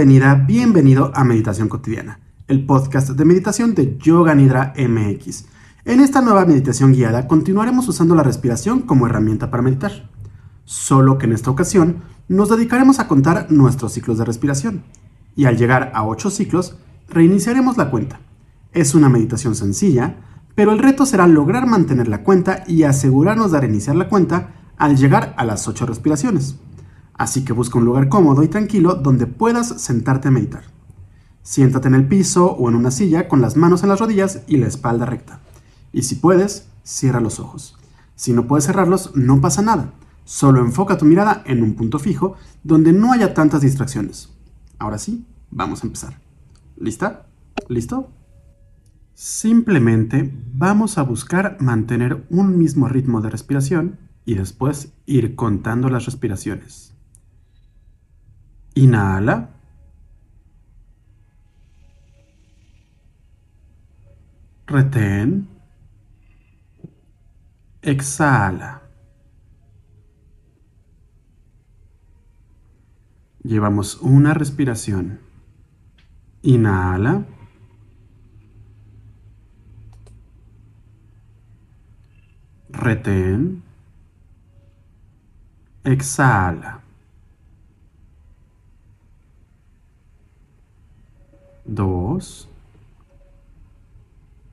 Bienvenida, bienvenido a Meditación Cotidiana, el podcast de meditación de Yoga Nidra MX. En esta nueva meditación guiada continuaremos usando la respiración como herramienta para meditar. Solo que en esta ocasión nos dedicaremos a contar nuestros ciclos de respiración. Y al llegar a 8 ciclos, reiniciaremos la cuenta. Es una meditación sencilla, pero el reto será lograr mantener la cuenta y asegurarnos de reiniciar la cuenta al llegar a las 8 respiraciones. Así que busca un lugar cómodo y tranquilo donde puedas sentarte a meditar. Siéntate en el piso o en una silla con las manos en las rodillas y la espalda recta. Y si puedes, cierra los ojos. Si no puedes cerrarlos, no pasa nada. Solo enfoca tu mirada en un punto fijo donde no haya tantas distracciones. Ahora sí, vamos a empezar. ¿Lista? ¿Listo? Simplemente vamos a buscar mantener un mismo ritmo de respiración y después ir contando las respiraciones. Inhala. Retén. Exhala. Llevamos una respiración. Inhala. Retén. Exhala. Dos,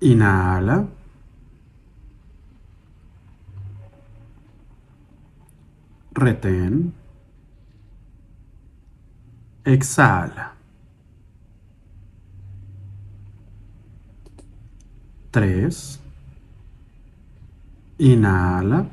inhala, retén, exhala. Tres, inhala,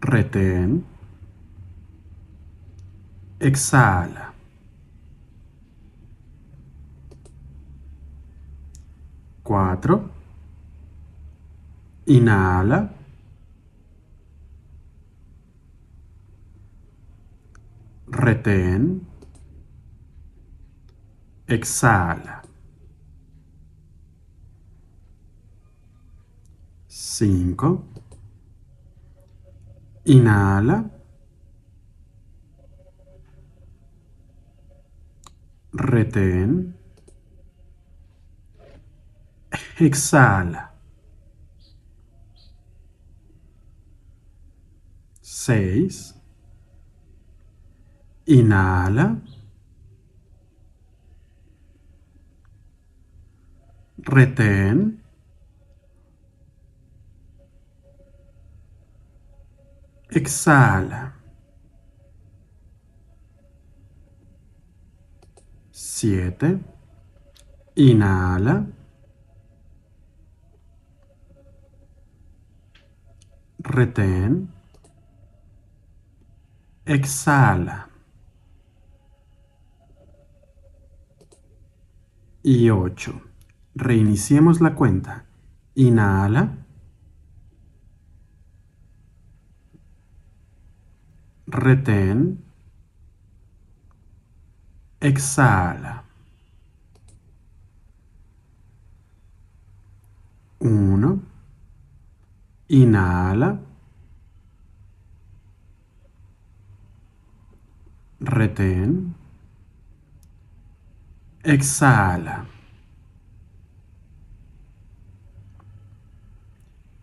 retén, Exhala. Cuatro. Inhala. Retén. Exhala. Cinco. Inhala. Retén, exhala. Seis, inhala, retén, exhala. 7. Inhala. Retén. Exhala. Y 8. Reiniciemos la cuenta. Inhala. Retén. Exhala. Uno. Inhala. Retén. Exhala.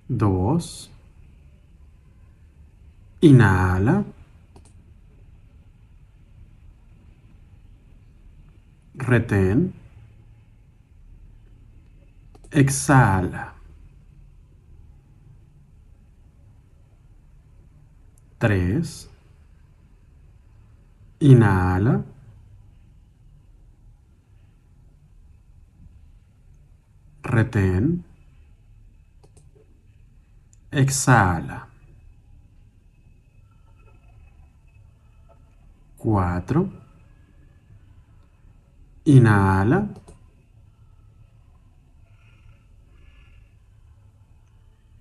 Dos. Inhala. Retén, exhala. Tres, inhala. Retén, exhala. Cuatro, Inhala.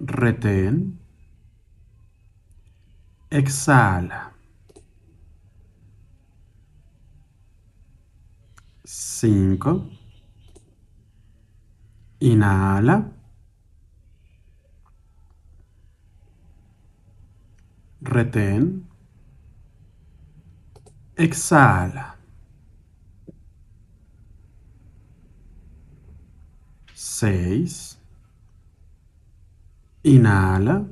Retén. Exhala. Cinco. Inhala. Retén. Exhala. Seis. Inhala.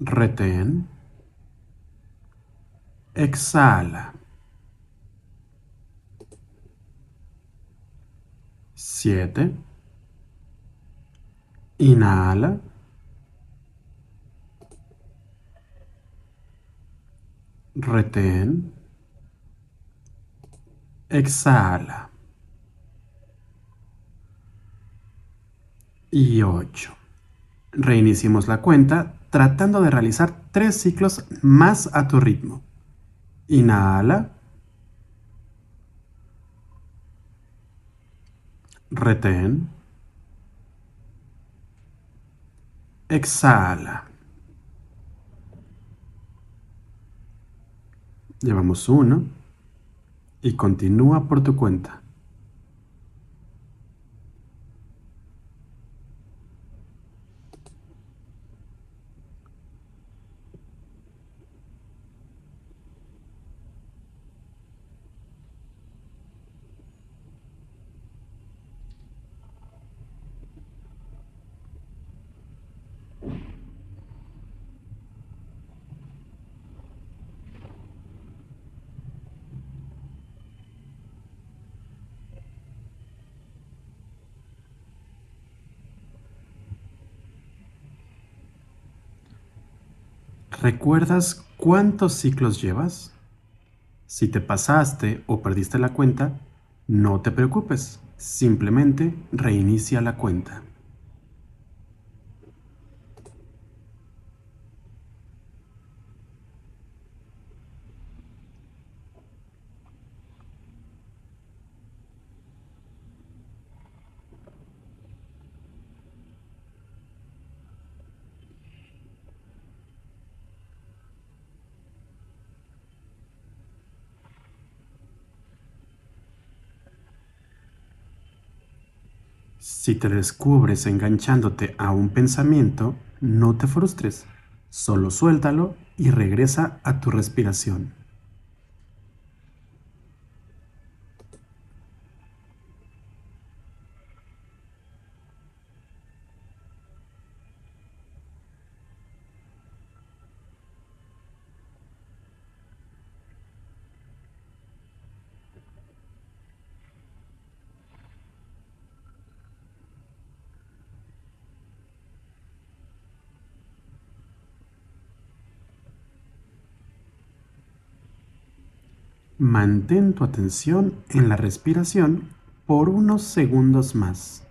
Retén. Exhala. Siete. Inhala. Retén. Exhala. Y ocho. Reiniciemos la cuenta tratando de realizar tres ciclos más a tu ritmo. Inhala. Retén. Exhala. Llevamos uno y continúa por tu cuenta. ¿Recuerdas cuántos ciclos llevas? Si te pasaste o perdiste la cuenta, no te preocupes, simplemente reinicia la cuenta. Si te descubres enganchándote a un pensamiento, no te frustres, solo suéltalo y regresa a tu respiración. Mantén tu atención en la respiración por unos segundos más.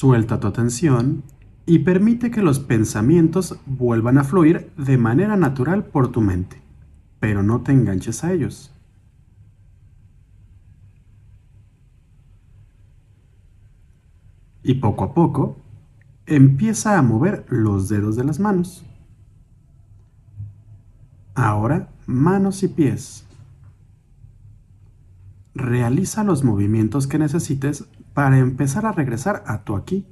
Suelta tu atención y permite que los pensamientos vuelvan a fluir de manera natural por tu mente, pero no te enganches a ellos. Y poco a poco, empieza a mover los dedos de las manos. Ahora, manos y pies. Realiza los movimientos que necesites para empezar a regresar a tu aquí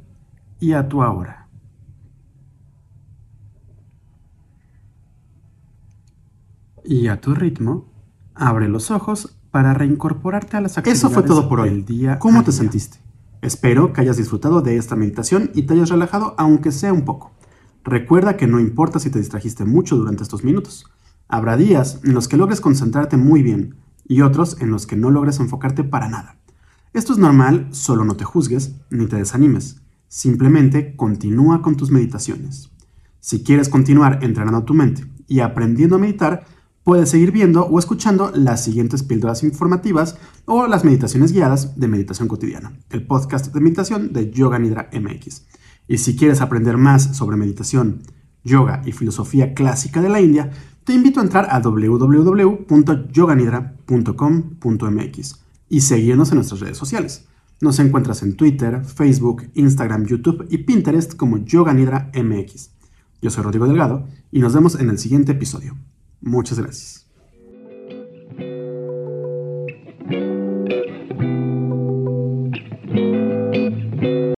y a tu ahora. Y a tu ritmo, abre los ojos para reincorporarte a las actividades Eso fue todo por hoy. día. ¿Cómo te día. sentiste? Espero que hayas disfrutado de esta meditación y te hayas relajado aunque sea un poco. Recuerda que no importa si te distrajiste mucho durante estos minutos. Habrá días en los que logres concentrarte muy bien y otros en los que no logres enfocarte para nada. Esto es normal, solo no te juzgues ni te desanimes. Simplemente continúa con tus meditaciones. Si quieres continuar entrenando tu mente y aprendiendo a meditar, puedes seguir viendo o escuchando las siguientes píldoras informativas o las meditaciones guiadas de meditación cotidiana, el podcast de meditación de Yoga Nidra MX. Y si quieres aprender más sobre meditación, yoga y filosofía clásica de la India, te invito a entrar a www.yoganidra.com.mx y seguirnos en nuestras redes sociales. Nos encuentras en Twitter, Facebook, Instagram, YouTube y Pinterest como Yoganidra MX. Yo soy Rodrigo Delgado y nos vemos en el siguiente episodio. Muchas gracias.